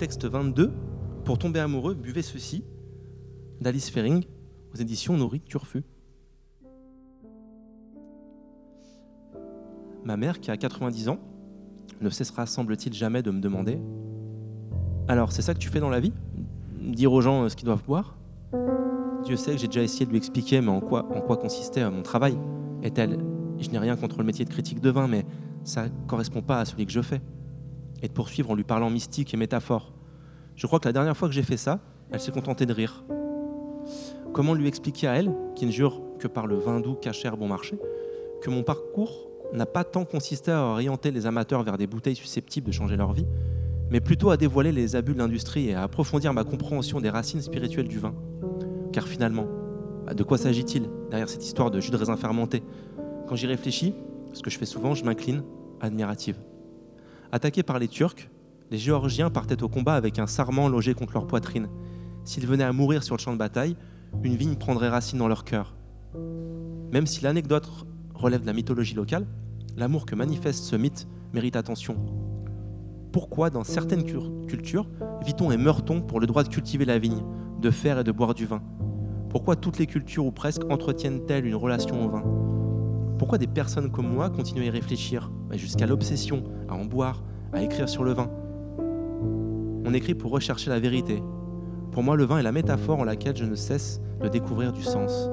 Texte 22. Pour tomber amoureux, buvez ceci. D'Alice Fering, aux éditions Nourri Turfu. Ma mère, qui a 90 ans, ne cessera, semble-t-il, jamais de me demander Alors, c'est ça que tu fais dans la vie? Dire aux gens euh, ce qu'ils doivent boire? Dieu sait que j'ai déjà essayé de lui expliquer, mais en quoi, en quoi consistait euh, mon travail? Est-elle Je n'ai rien contre le métier de critique de vin, mais ça ne correspond pas à celui que je fais. Et de poursuivre en lui parlant mystique et métaphore. Je crois que la dernière fois que j'ai fait ça, elle s'est contentée de rire. Comment lui expliquer à elle, qui ne jure que par le vin doux cachère bon marché, que mon parcours n'a pas tant consisté à orienter les amateurs vers des bouteilles susceptibles de changer leur vie, mais plutôt à dévoiler les abus de l'industrie et à approfondir ma compréhension des racines spirituelles du vin? Car finalement, de quoi s'agit-il derrière cette histoire de jus de raisin fermenté? Quand j'y réfléchis, ce que je fais souvent, je m'incline, admirative. Attaqués par les Turcs, les Géorgiens partaient au combat avec un sarment logé contre leur poitrine. S'ils venaient à mourir sur le champ de bataille, une vigne prendrait racine dans leur cœur. Même si l'anecdote relève de la mythologie locale, l'amour que manifeste ce mythe mérite attention. Pourquoi, dans certaines cultures, vit-on et meurt-on pour le droit de cultiver la vigne, de faire et de boire du vin? Pourquoi toutes les cultures ou presque entretiennent-elles une relation au vin? Pourquoi des personnes comme moi continuent à y réfléchir, jusqu'à l'obsession, à en boire, à écrire sur le vin? On écrit pour rechercher la vérité. Pour moi, le vin est la métaphore en laquelle je ne cesse de découvrir du sens.